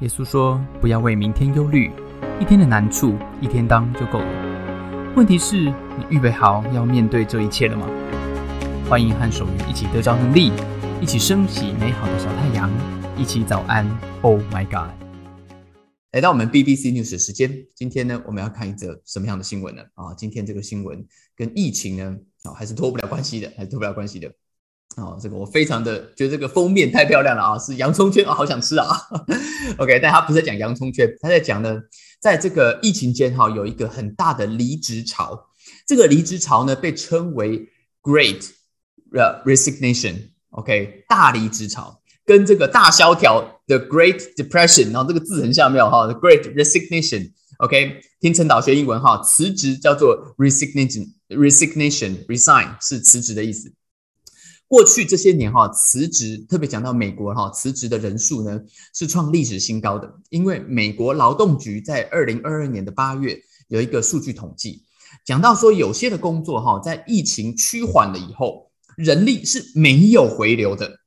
耶稣说：“不要为明天忧虑，一天的难处一天当就够了。问题是，你预备好要面对这一切了吗？”欢迎和守愚一起得着能力，一起升起美好的小太阳，一起早安。Oh my God！来到我们 BBC News 时间，今天呢，我们要看一则什么样的新闻呢？啊，今天这个新闻跟疫情呢，啊，还是脱不了关系的，还是脱不了关系的。哦，这个我非常的觉得这个封面太漂亮了啊，是洋葱圈啊，好想吃啊。OK，但他不是在讲洋葱圈，他在讲呢，在这个疫情间哈，有一个很大的离职潮，这个离职潮呢被称为 Great Resignation，OK，大离职潮，跟这个大萧条的 Great Depression，然后这个字很像没有哈，Great Resignation，OK，听陈导学英文哈，辞职叫做 Resignation，Resignation，Resign 是辞职的意思。过去这些年哈，辞职特别讲到美国哈，辞职的人数呢是创历史新高的。因为美国劳动局在二零二二年的八月有一个数据统计，讲到说有些的工作哈，在疫情趋缓了以后，人力是没有回流的。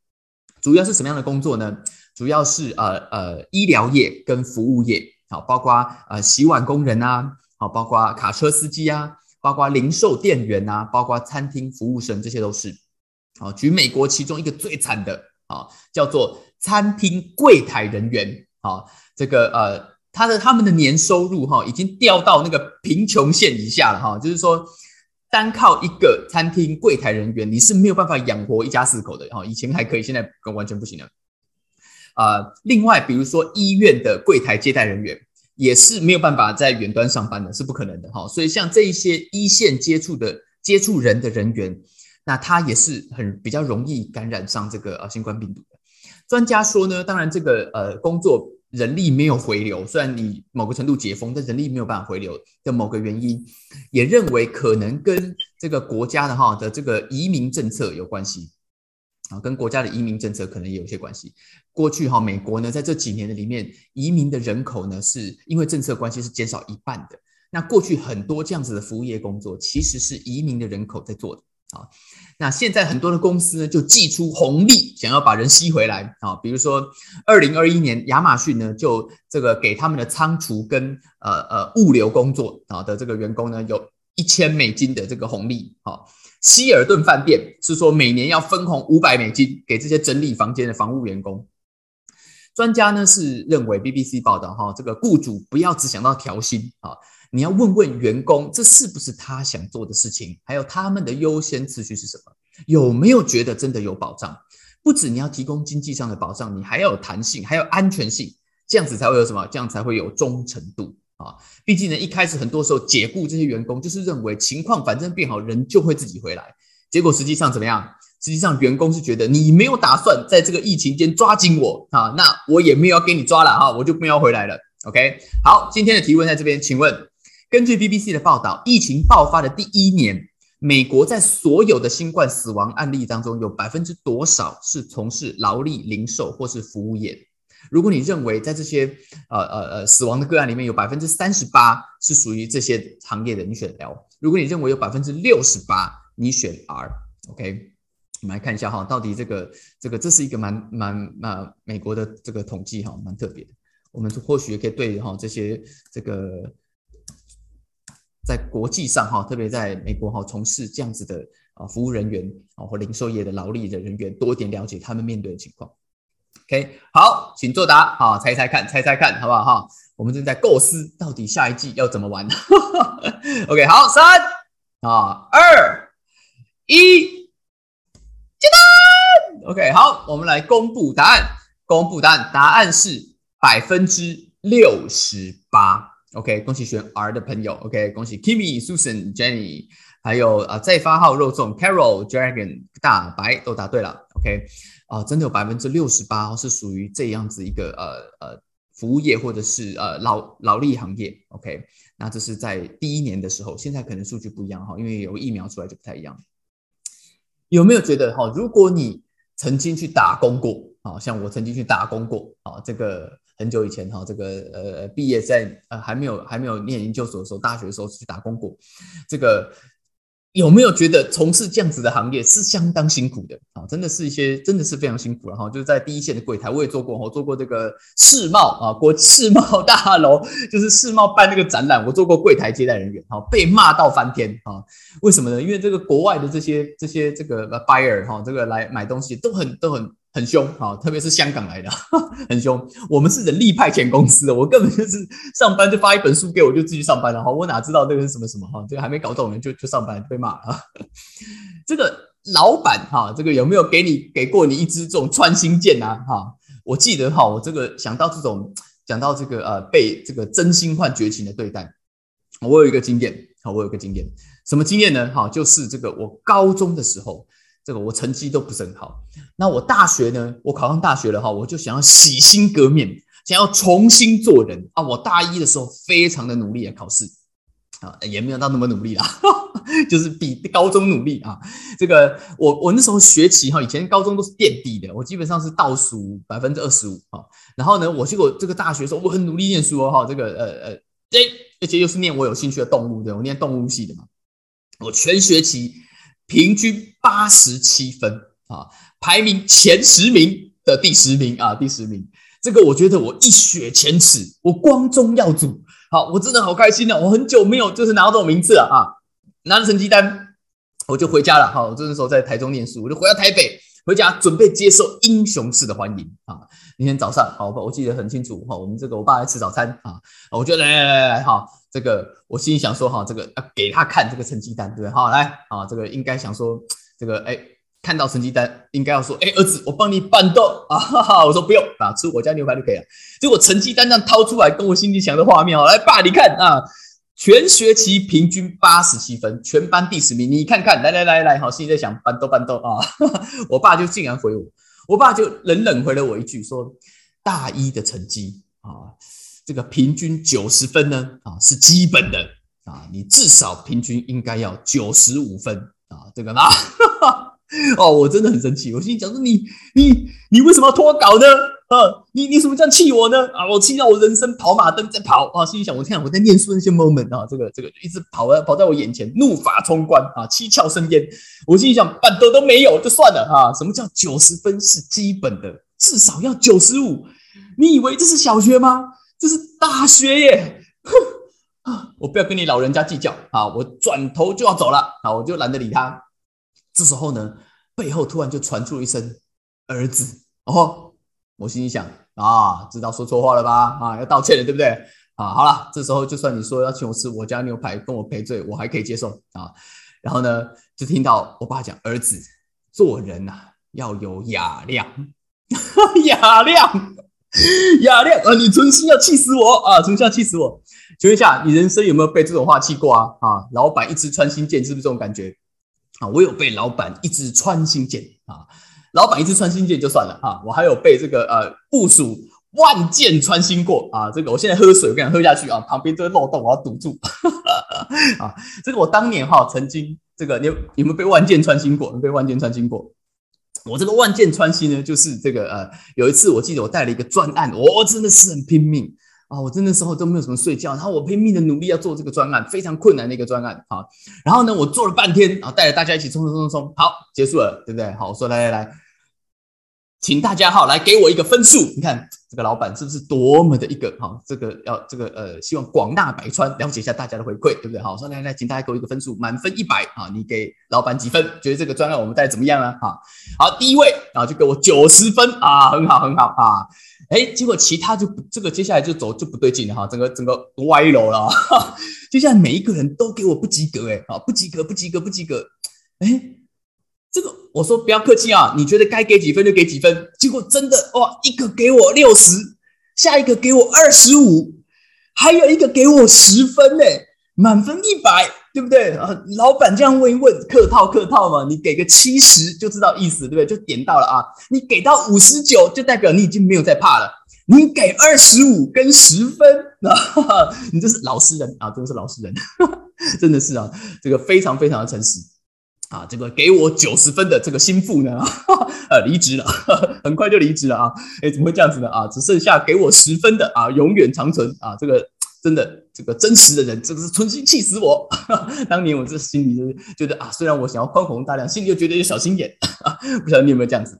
主要是什么样的工作呢？主要是呃呃医疗业跟服务业，好，包括呃洗碗工人啊，好，包括卡车司机啊，包括零售店员啊，包括餐厅服务生，这些都是。啊，举美国其中一个最惨的啊，叫做餐厅柜台人员啊，这个呃，他的他们的年收入哈，已经掉到那个贫穷线以下了哈，就是说，单靠一个餐厅柜台人员，你是没有办法养活一家四口的哈。以前还可以，现在完全不行了。啊，另外比如说医院的柜台接待人员，也是没有办法在远端上班的，是不可能的哈。所以像这一些一线接触的接触人的人员。那他也是很比较容易感染上这个呃新冠病毒的。专家说呢，当然这个呃工作人力没有回流，虽然你某个程度解封，但人力没有办法回流的某个原因，也认为可能跟这个国家的哈的这个移民政策有关系啊，跟国家的移民政策可能也有些关系。过去哈美国呢在这几年的里面，移民的人口呢是因为政策关系是减少一半的。那过去很多这样子的服务业工作，其实是移民的人口在做的。啊，那现在很多的公司呢，就寄出红利，想要把人吸回来啊。比如说，二零二一年，亚马逊呢，就这个给他们的仓储跟呃呃物流工作啊的这个员工呢，有一千美金的这个红利。好，希尔顿饭店是说每年要分红五百美金给这些整理房间的房务员工。专家呢是认为，BBC 报道哈，这个雇主不要只想到调薪啊。你要问问员工，这是不是他想做的事情？还有他们的优先次序是什么？有没有觉得真的有保障？不止你要提供经济上的保障，你还要有弹性，还有安全性，这样子才会有什么？这样才会有忠诚度啊！毕竟呢，一开始很多时候解雇这些员工，就是认为情况反正变好，人就会自己回来。结果实际上怎么样？实际上员工是觉得你没有打算在这个疫情间抓紧我啊，那我也没有要给你抓了啊，我就不要回来了。OK，好，今天的提问在这边，请问。根据 BBC 的报道，疫情爆发的第一年，美国在所有的新冠死亡案例当中，有百分之多少是从事劳力、零售或是服务业？如果你认为在这些呃呃呃死亡的个案里面有百分之三十八是属于这些行业的，你选 L；如果你认为有百分之六十八，你选 R。OK，我们来看一下哈，到底这个这个这是一个蛮蛮蛮美国的这个统计哈，蛮特别的。我们或许也可以对哈这些这个。在国际上哈，特别在美国哈，从事这样子的啊服务人员啊或零售业的劳力的人员多一点了解他们面对的情况。OK，好，请作答哈，猜猜看，猜猜看，好不好哈？我们正在构思到底下一季要怎么玩。OK，好，三啊二一，接单。OK，好，我们来公布答案，公布答案，答案是百分之六十八。OK，恭喜选 R 的朋友。OK，恭喜 Kimmy、Susan、Jenny，还有啊再发号肉粽 Carol、Dragon、大白都答对了。OK，啊，真的有百分之六十八是属于这样子一个呃呃服务业或者是呃劳劳力行业。OK，那这是在第一年的时候，现在可能数据不一样哈，因为有疫苗出来就不太一样。有没有觉得哈，如果你曾经去打工过，啊，像我曾经去打工过，啊，这个。很久以前哈，这个呃毕业在呃还没有还没有念研究所的时候，大学的时候去打工过。这个有没有觉得从事这样子的行业是相当辛苦的啊？真的是一些真的是非常辛苦了哈。就是在第一线的柜台，我也做过，我做过这个世贸啊，国 世贸大楼，就是世贸办那个展览，我做过柜台接待人员，哈，被骂到翻天啊！为什么呢？因为这个国外的这些这些这个 buyer 哈，这个来买东西都很都很。很凶啊，特别是香港来的，很凶。我们是人力派遣公司的，我根本就是上班就发一本书给我，就继续上班了哈。我哪知道那个是什么什么哈？这个还没搞懂呢，就就上班被骂了。这个老板哈，这个有没有给你给过你一支这种穿心箭呐？哈，我记得哈，我这个想到这种讲到这个呃被这个真心换绝情的对待，我有一个经验，好，我有个经验，什么经验呢？哈，就是这个我高中的时候。这个我成绩都不是很好，那我大学呢？我考上大学了哈，我就想要洗心革面，想要重新做人啊！我大一的时候非常的努力啊，考试啊，也没有到那么努力啦，就是比高中努力啊。这个我我那时候学期哈，以前高中都是垫底的，我基本上是倒数百分之二十五啊。然后呢，我结果这个大学时候我很努力念书哦哈，这个呃呃，哎，而且又是念我有兴趣的动物的，我念动物系的嘛，我全学期。平均八十七分啊，排名前十名的第十名啊，第十名。这个我觉得我一雪前耻，我光宗耀祖。好，我真的好开心啊！我很久没有就是拿到这种名次了啊，拿着成绩单我就回家了。好，我这时候在台中念书，我就回到台北，回家准备接受英雄式的欢迎啊。那天早上，好，我记得很清楚哈，我们这个我爸来吃早餐啊，我就来来来来哈。这个我心里想说哈，这个要给他看这个成绩单，对不对？好，来啊，这个应该想说这个哎，看到成绩单应该要说哎，儿子，我帮你办到啊！哈哈，我说不用啊，吃我家牛排就可以了。结果成绩单这样掏出来，跟我心里想的画面哦，来爸，你看啊，全学期平均八十七分，全班第十名，你看看，来来来来，好，心里在想办到办到啊！我爸就竟然回我，我爸就冷冷回了我一句说，大一的成绩啊。这个平均九十分呢，啊是基本的啊，你至少平均应该要九十五分啊，这个呢，哦，我真的很生气，我心里讲说你你你为什么要脱稿呢？啊，你你怎么这样气我呢？啊，我气到我人生跑马灯在跑啊，心里想我天，我在念书那些 moment 啊，这个这个一直跑啊跑在我眼前，怒发冲冠啊，七窍生烟，我心里想半都都没有就算了啊，什么叫九十分是基本的，至少要九十五，你以为这是小学吗？这是大学耶！哼啊，我不要跟你老人家计较啊！我转头就要走了啊！我就懒得理他。这时候呢，背后突然就传出一声“儿子”哦，我心里想啊，知道说错话了吧？啊，要道歉了，对不对？啊，好了，这时候就算你说要请我吃我家牛排，跟我赔罪，我还可以接受啊。然后呢，就听到我爸讲：“儿子，做人呐，要有雅量，雅量。”雅量啊，你存心要气死我啊！存心要气死我！请问一下，你人生有没有被这种话气过啊？啊，老板一直穿心箭，是不是这种感觉啊？我有被老板一直穿心箭啊！老板一直穿心箭就算了啊，我还有被这个呃部署万箭穿心过啊！这个我现在喝水，我跟你喝下去啊，旁边这个漏洞我要堵住 啊！这个我当年哈曾经这个你有有没有被万箭穿心过？被万箭穿心过？我这个万箭穿心呢，就是这个呃，有一次我记得我带了一个专案，我真的是很拼命啊，我真的时候都没有什么睡觉，然后我拼命的努力要做这个专案，非常困难的一个专案啊。然后呢，我做了半天，啊带着大家一起冲冲冲冲，好，结束了，对不对？好，我说来来来。请大家哈来给我一个分数，你看这个老板是不是多么的一个哈？这个要这个呃，希望广纳百川，了解一下大家的回馈，对不对？好，说来来，请大家给我一个分数，满分一百啊，你给老板几分？觉得这个专案我们带怎么样啊？哈，好，第一位啊，就给我九十分啊，很好很好啊，哎，结果其他就这个接下来就走就不对劲了哈，整个整个歪楼了，接下来每一个人都给我不及格哎，啊，不及格不及格不及格，哎。我说不要客气啊，你觉得该给几分就给几分，结果真的哇，一个给我六十，下一个给我二十五，还有一个给我十分呢，满分一百，对不对啊？老板这样问一问，客套客套嘛，你给个七十就知道意思，对不对？就点到了啊，你给到五十九，就代表你已经没有在怕了。你给二十五跟十分啊，你这是老实人啊，真的是老实人，真的是啊，这个非常非常的诚实。啊，这个给我九十分的这个心腹呢，呃，离职了，很快就离职了啊！哎，怎么会这样子呢？啊，只剩下给我十分的啊，永远长存啊！这个真的这个真实的人，这个是存心气死我。当年我这心里就是觉得啊，虽然我想要宽宏大量，心里又觉得有小心眼。不晓得你有没有这样子？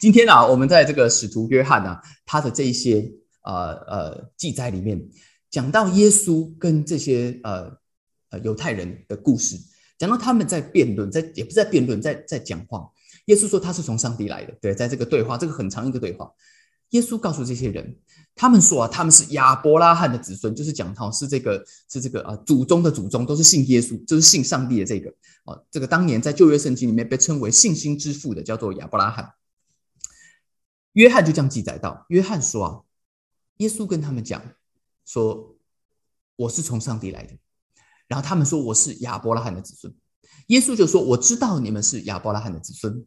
今天啊，我们在这个使徒约翰啊，他的这一些呃呃记载里面，讲到耶稣跟这些呃呃犹太人的故事，讲到他们在辩论，在也不是在辩论，在在讲话。耶稣说他是从上帝来的，对，在这个对话，这个很长一个对话。耶稣告诉这些人，他们说啊，他们是亚伯拉罕的子孙，就是讲他是这个是这个啊祖宗的祖宗都是信耶稣，就是信上帝的这个啊，这个当年在旧约圣经里面被称为信心之父的叫做亚伯拉罕。约翰就这样记载到，约翰说啊，耶稣跟他们讲说，我是从上帝来的，然后他们说我是亚伯拉罕的子孙，耶稣就说我知道你们是亚伯拉罕的子孙。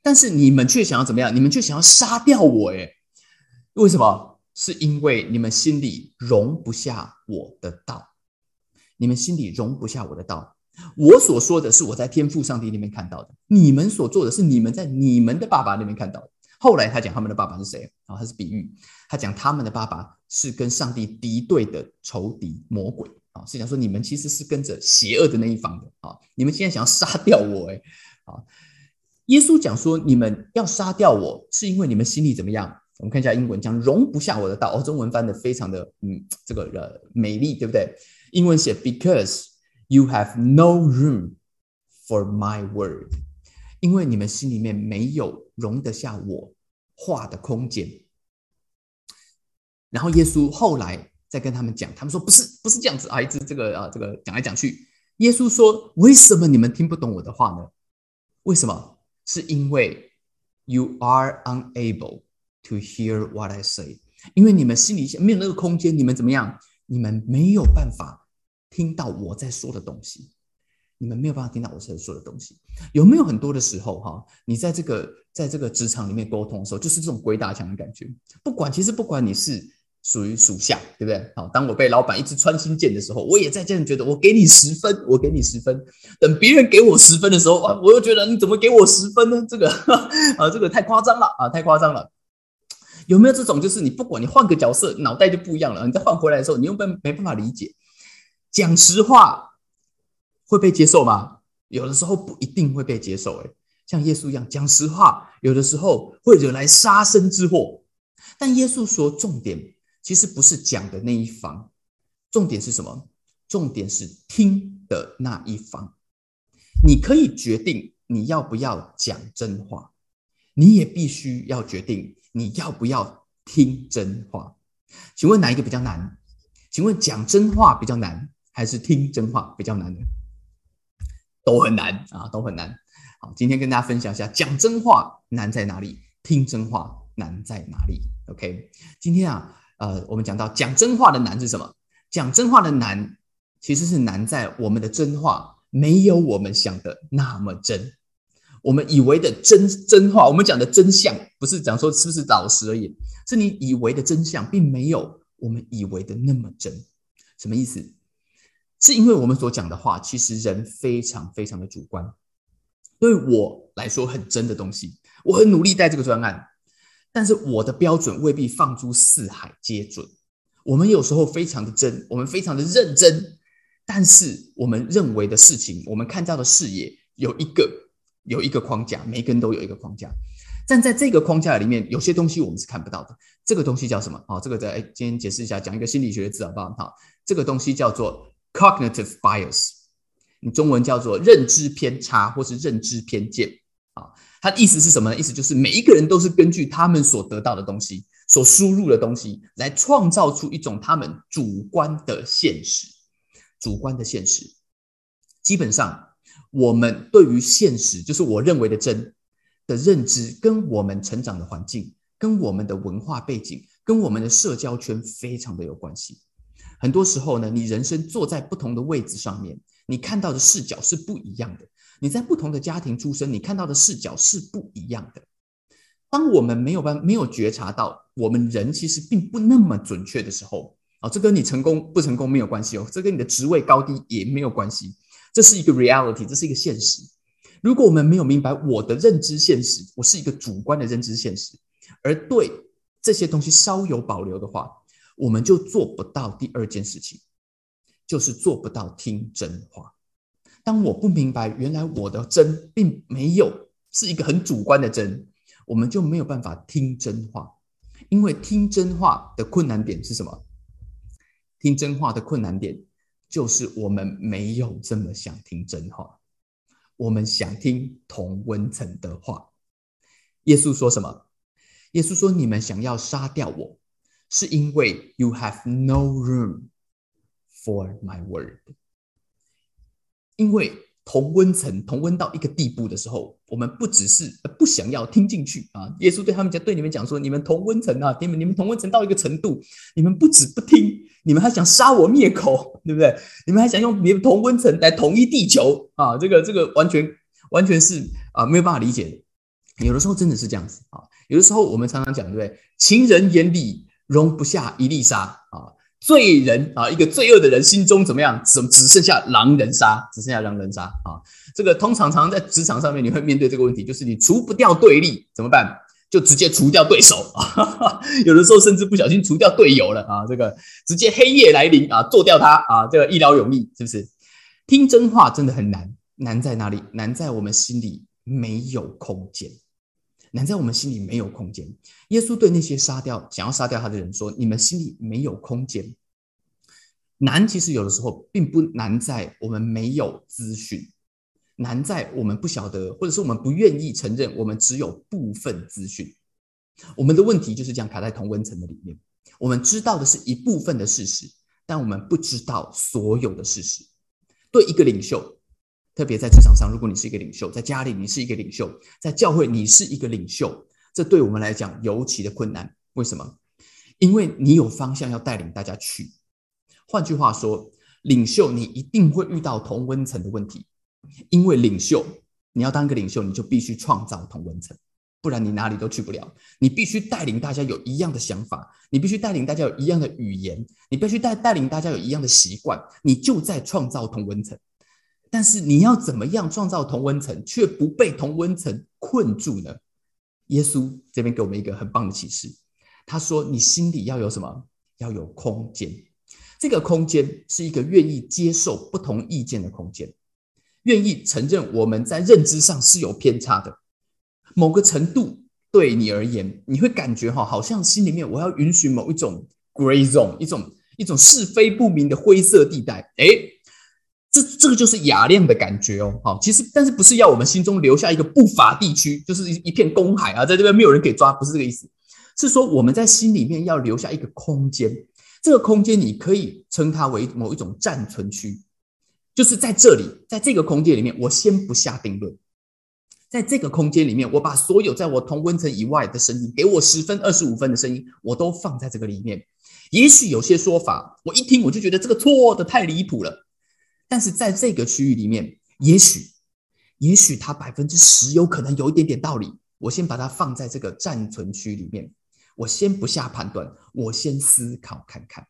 但是你们却想要怎么样？你们却想要杀掉我？诶，为什么？是因为你们心里容不下我的道，你们心里容不下我的道。我所说的是我在天父上帝那边看到的，你们所做的是你们在你们的爸爸那边看到的。后来他讲他们的爸爸是谁？啊，他是比喻，他讲他们的爸爸是跟上帝敌对的仇敌魔鬼啊，是讲说你们其实是跟着邪恶的那一方的啊，你们现在想要杀掉我？诶，啊。耶稣讲说：“你们要杀掉我，是因为你们心里怎么样？”我们看一下英文，讲容不下我的道。哦，中文翻的非常的嗯，这个呃美丽，对不对？英文写：“Because you have no room for my word。”因为你们心里面没有容得下我话的空间。然后耶稣后来再跟他们讲，他们说：“不是，不是这样子啊！”一直这个啊，这个讲来讲去，耶稣说：“为什么你们听不懂我的话呢？为什么？”是因为 you are unable to hear what I say，因为你们心里没有那个空间，你们怎么样？你们没有办法听到我在说的东西，你们没有办法听到我在说的东西。有没有很多的时候哈？你在这个在这个职场里面沟通的时候，就是这种鬼打墙的感觉。不管其实不管你是。属于属下，对不对？好，当我被老板一直穿心箭的时候，我也在这样觉得，我给你十分，我给你十分。等别人给我十分的时候，啊，我又觉得你怎么给我十分呢？这个 啊，这个太夸张了啊，太夸张了。有没有这种，就是你不管你换个角色，脑袋就不一样了？你再换回来的时候，你又没没办法理解。讲实话会被接受吗？有的时候不一定会被接受。哎，像耶稣一样讲实话，有的时候会惹来杀身之祸。但耶稣说重点。其实不是讲的那一方，重点是什么？重点是听的那一方。你可以决定你要不要讲真话，你也必须要决定你要不要听真话。请问哪一个比较难？请问讲真话比较难，还是听真话比较难呢？都很难啊，都很难。好，今天跟大家分享一下，讲真话难在哪里，听真话难在哪里？OK，今天啊。呃，我们讲到讲真话的难是什么？讲真话的难，其实是难在我们的真话没有我们想的那么真。我们以为的真真话，我们讲的真相，不是讲说是不是老实而已，是你以为的真相，并没有我们以为的那么真。什么意思？是因为我们所讲的话，其实人非常非常的主观。对我来说很真的东西，我很努力带这个专案。但是我的标准未必放诸四海皆准。我们有时候非常的真，我们非常的认真，但是我们认为的事情，我们看到的视野有一个有一个框架，每个人都有一个框架。站在这个框架里面，有些东西我们是看不到的。这个东西叫什么？哦，这个在今天解释一下，讲一个心理学的字好不好？好，这个东西叫做 cognitive bias，你中文叫做认知偏差或是认知偏见啊。他的意思是什么呢？意思就是每一个人都是根据他们所得到的东西、所输入的东西来创造出一种他们主观的现实。主观的现实，基本上我们对于现实，就是我认为的真的认知，跟我们成长的环境、跟我们的文化背景、跟我们的社交圈非常的有关系。很多时候呢，你人生坐在不同的位置上面，你看到的视角是不一样的。你在不同的家庭出生，你看到的视角是不一样的。当我们没有办没有觉察到我们人其实并不那么准确的时候，啊，这跟你成功不成功没有关系哦，这跟你的职位高低也没有关系。这是一个 reality，这是一个现实。如果我们没有明白我的认知现实，我是一个主观的认知现实，而对这些东西稍有保留的话，我们就做不到第二件事情，就是做不到听真话。当我不明白原来我的真并没有是一个很主观的真，我们就没有办法听真话。因为听真话的困难点是什么？听真话的困难点就是我们没有这么想听真话，我们想听同温层的话。耶稣说什么？耶稣说：“你们想要杀掉我，是因为 you have no room for my word。因为同温层同温到一个地步的时候，我们不只是不想要听进去啊。耶稣对他们讲，对你们讲说：你们同温层啊，你们你们同温层到一个程度，你们不止不听，你们还想杀我灭口，对不对？你们还想用你们同温层来统一地球啊？这个这个完全完全是啊没有办法理解的。”有的时候真的是这样子啊，有的时候我们常常讲，对不对？情人眼里容不下一粒沙啊，罪人啊，一个罪恶的人心中怎么样？只只剩下狼人杀，只剩下狼人杀啊。这个通常常在职场上面，你会面对这个问题，就是你除不掉对立怎么办？就直接除掉对手啊。有的时候甚至不小心除掉队友了啊，这个直接黑夜来临啊，做掉他啊，这个一劳永逸，是不是？听真话真的很难，难在哪里？难在我们心里没有空间。难在我们心里没有空间。耶稣对那些杀掉想要杀掉他的人说：“你们心里没有空间。”难其实有的时候并不难在我们没有资讯，难在我们不晓得，或者是我们不愿意承认我们只有部分资讯。我们的问题就是这样卡在同温层的里面。我们知道的是一部分的事实，但我们不知道所有的事实。对一个领袖。特别在职场上，如果你是一个领袖，在家里你是一个领袖，在教会你是一个领袖，这对我们来讲尤其的困难。为什么？因为你有方向要带领大家去。换句话说，领袖你一定会遇到同温层的问题，因为领袖你要当个领袖，你就必须创造同温层，不然你哪里都去不了。你必须带领大家有一样的想法，你必须带领大家有一样的语言，你必须带带领大家有一样的习惯，你就在创造同温层。但是你要怎么样创造同温层，却不被同温层困住呢？耶稣这边给我们一个很棒的启示，他说：“你心里要有什么？要有空间。这个空间是一个愿意接受不同意见的空间，愿意承认我们在认知上是有偏差的。某个程度对你而言，你会感觉哈，好像心里面我要允许某一种 gray zone，一种一种是非不明的灰色地带。诶，这这个就是雅量的感觉哦，好，其实但是不是要我们心中留下一个不法地区，就是一一片公海啊，在这边没有人可以抓，不是这个意思，是说我们在心里面要留下一个空间，这个空间你可以称它为某一种暂存区，就是在这里，在这个空间里面，我先不下定论，在这个空间里面，我把所有在我同温层以外的声音，给我十分、二十五分的声音，我都放在这个里面。也许有些说法，我一听我就觉得这个错的太离谱了。但是在这个区域里面，也许，也许它百分之十有可能有一点点道理。我先把它放在这个暂存区里面，我先不下判断，我先思考看看。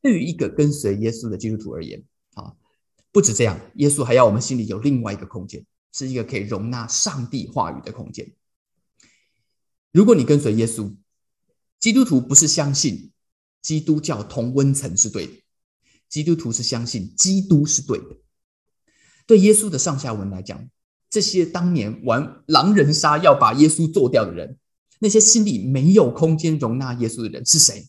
对于一个跟随耶稣的基督徒而言，啊，不止这样，耶稣还要我们心里有另外一个空间，是一个可以容纳上帝话语的空间。如果你跟随耶稣，基督徒不是相信基督教同温层是对的。基督徒是相信基督是对的。对耶稣的上下文来讲，这些当年玩狼人杀要把耶稣做掉的人，那些心里没有空间容纳耶稣的人是谁？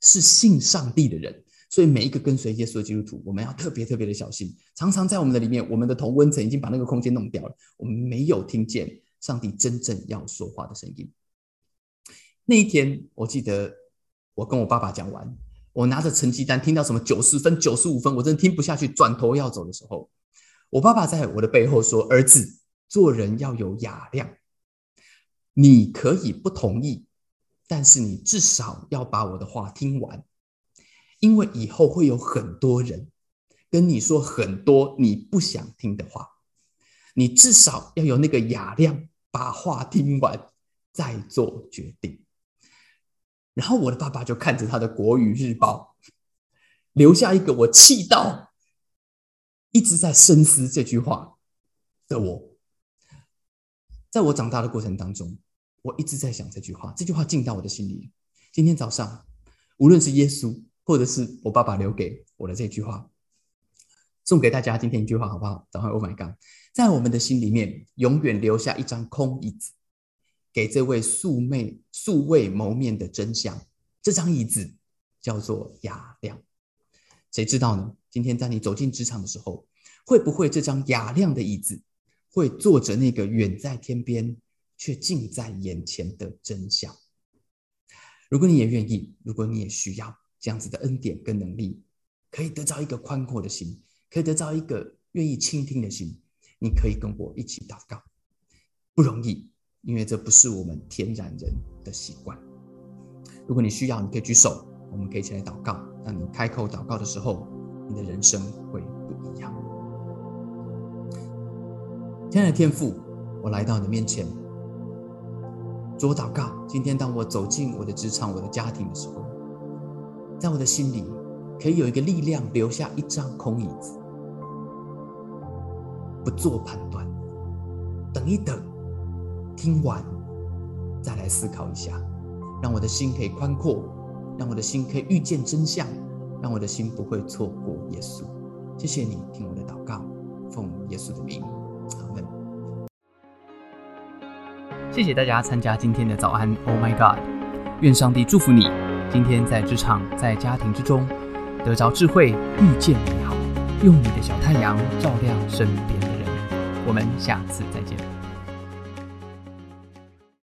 是信上帝的人。所以每一个跟随耶稣的基督徒，我们要特别特别的小心。常常在我们的里面，我们的同温层已经把那个空间弄掉了，我们没有听见上帝真正要说话的声音。那一天，我记得我跟我爸爸讲完。我拿着成绩单，听到什么九十分、九十五分，我真的听不下去，转头要走的时候，我爸爸在我的背后说：“儿子，做人要有雅量。你可以不同意，但是你至少要把我的话听完，因为以后会有很多人跟你说很多你不想听的话，你至少要有那个雅量，把话听完再做决定。”然后我的爸爸就看着他的《国语日报》，留下一个我气到一直在深思这句话的我。在我长大的过程当中，我一直在想这句话，这句话进到我的心里。今天早上，无论是耶稣，或者是我爸爸留给我的这句话，送给大家今天一句话好不好？早上 Oh my God，在我们的心里面永远留下一张空椅子，给这位素昧素未谋面的真相。这张椅子叫做雅亮。谁知道呢？今天在你走进职场的时候，会不会这张雅亮的椅子会坐着那个远在天边却近在眼前的真相？如果你也愿意，如果你也需要这样子的恩典跟能力，可以得到一个宽阔的心，可以得到一个愿意倾听的心，你可以跟我一起祷告。不容易，因为这不是我们天然人的习惯。如果你需要，你可以举手，我们可以一起来祷告。当你开口祷告的时候，你的人生会不一样。亲爱的天父，我来到你面前，主祷告。今天当我走进我的职场、我的家庭的时候，在我的心里可以有一个力量，留下一张空椅子，不做判断，等一等，听完再来思考一下，让我的心可以宽阔，让我的心可以遇见真相，让我的心不会错过耶稣。谢谢你听我的祷告，奉耶稣的名，阿门。谢谢大家参加今天的早安，Oh my God！愿上帝祝福你，今天在职场、在家庭之中得着智慧，遇见美好，用你的小太阳照亮身边的人。我们下次再见。